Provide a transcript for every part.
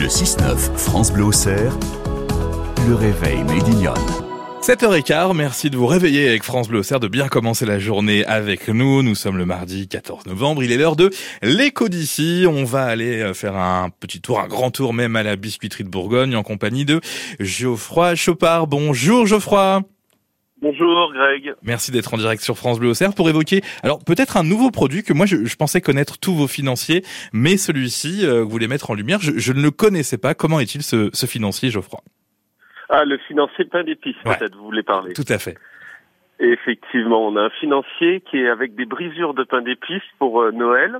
Le 6-9, France Bleu Auxerre, le réveil Médignonne. 7h15, merci de vous réveiller avec France Bleu Auxerre, de bien commencer la journée avec nous. Nous sommes le mardi 14 novembre, il est l'heure de l'écho d'ici. On va aller euh, faire un petit tour, un grand tour même à la biscuiterie de Bourgogne en compagnie de Geoffroy Chopard. Bonjour Geoffroy Bonjour Greg. Merci d'être en direct sur France Bleu Auxerre pour évoquer alors peut-être un nouveau produit que moi je, je, pensais connaître tous vos financiers, mais celui-ci euh, vous voulez mettre en lumière, je, je, ne le connaissais pas. Comment est-il ce, ce financier Geoffroy? Ah le financier pain d'épices Ouais. peut-être vous voulez parler. Tout à fait. Et effectivement, on a un financier qui est avec des brisures de pain d'épices pour euh, Noël.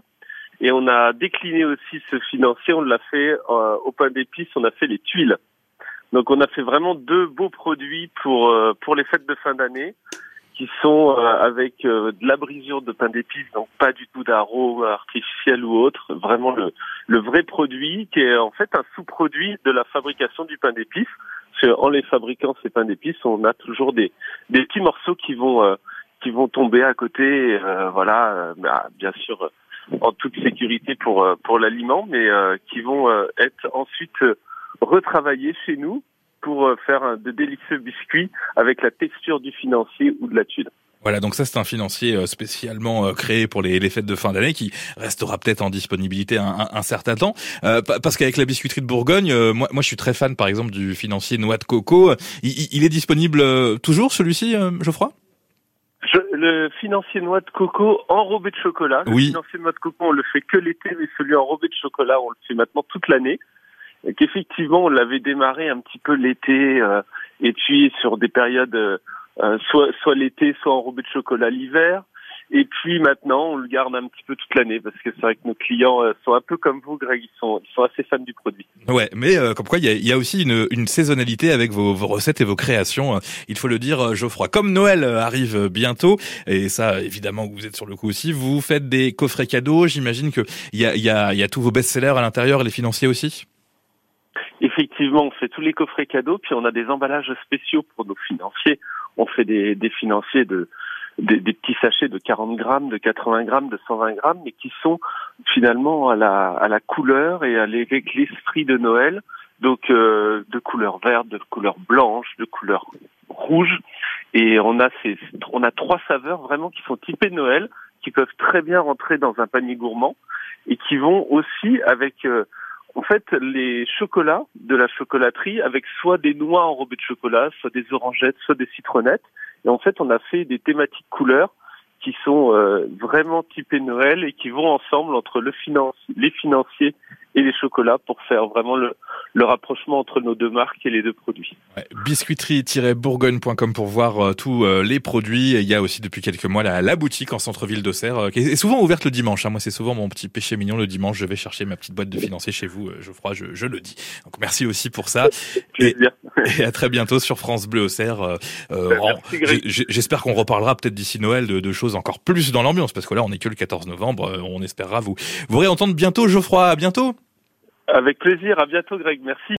Et on a décliné aussi ce financier, on l'a fait euh, au pain d'épices, on a fait les tuiles. Donc on a fait vraiment deux beaux produits pour euh, pour les fêtes de fin d'année qui sont euh, avec euh, de la brisure de pain d'épices, donc pas du tout d'arôme artificiel ou autre, vraiment le, le vrai produit qui est en fait un sous-produit de la fabrication du pain d'épices. Parce que en les fabriquant ces pains d'épices, on a toujours des, des petits morceaux qui vont euh, qui vont tomber à côté, euh, voilà, bah, bien sûr en toute sécurité pour pour l'aliment, mais qui vont être ensuite retravaillés chez nous pour euh, faire de délicieux biscuits avec la texture du financier ou de la tuile. Voilà, donc ça c'est un financier euh, spécialement euh, créé pour les, les fêtes de fin d'année qui restera peut-être en disponibilité un, un- un certain temps. Euh, pa- parce qu'avec la biscuiterie de Bourgogne, euh, moi, moi je suis très fan par exemple du financier noix de coco. Il, est disponible toujours celui-ci, Geoffroy? Je, le financier noix de coco enrobé de chocolat. Le Oui. financier noix de coco, on le fait que l'été, mais celui enrobé de chocolat, on le fait maintenant toute l'année. Qu'effectivement, on l'avait démarré un petit peu l'été, euh, et puis sur des périodes, euh, euh, soit, soit l'été, soit enrobé de chocolat l'hiver. Et puis maintenant, on le garde un petit peu toute l'année, parce que c'est vrai que nos clients euh, sont un peu comme vous, Greg, ils sont, ils sont assez fans du produit. Ouais, mais euh, comme quoi il y a, y a aussi une, une saisonnalité avec vos, vos recettes et vos créations. euh, Il faut le dire, euh, Geoffroy. Comme Noël arrive bientôt, et ça évidemment vous êtes sur le coup aussi, vous faites des coffrets cadeaux. J'imagine que il y a, y, a, y a tous vos best-sellers à l'intérieur, les financiers aussi? Effectivement, on fait tous les coffrets cadeaux, puis on a des emballages spéciaux pour nos financiers. On fait des, des financiers de des, des petits sachets de 40 grammes, de 80 grammes, de 120 grammes, mais qui sont finalement à la à la couleur et à l'esprit de Noël. Donc euh, de couleur verte, de couleur blanche, de couleur rouge, et on a ces on a trois saveurs vraiment qui sont typées Noël, qui peuvent très bien rentrer dans un panier gourmand et qui vont aussi avec euh, en fait, les chocolats de la chocolaterie avec soit des noix enrobées de chocolat, soit des orangettes, soit des citronnettes. Et en fait, on a fait des thématiques couleurs qui sont euh, vraiment typées Noël et qui vont ensemble entre le finance, les financiers et les chocolats pour faire vraiment le, le rapprochement entre nos deux marques et les deux produits. Ouais, biscuiterie-bourgogne.com pour voir euh, tous euh, les produits. Et il y a aussi depuis quelques mois la, la boutique en centre-ville d'Auxerre euh, qui est souvent ouverte le dimanche. hein. Moi, c'est souvent mon petit péché mignon le dimanche. Je vais chercher ma petite boîte de financiers chez vous, Geoffroy, je, je le dis. Donc merci aussi pour ça. Et, à très bientôt sur France Bleu Auxerre. Ben, J'espère qu'on reparlera peut-être d'ici Noël de, de choses encore plus dans l'ambiance parce que là, on est que le 14 novembre. On espérera vous vous réentendre bientôt, Geoffroy. À bientôt. Avec plaisir. À bientôt, Greg. Merci.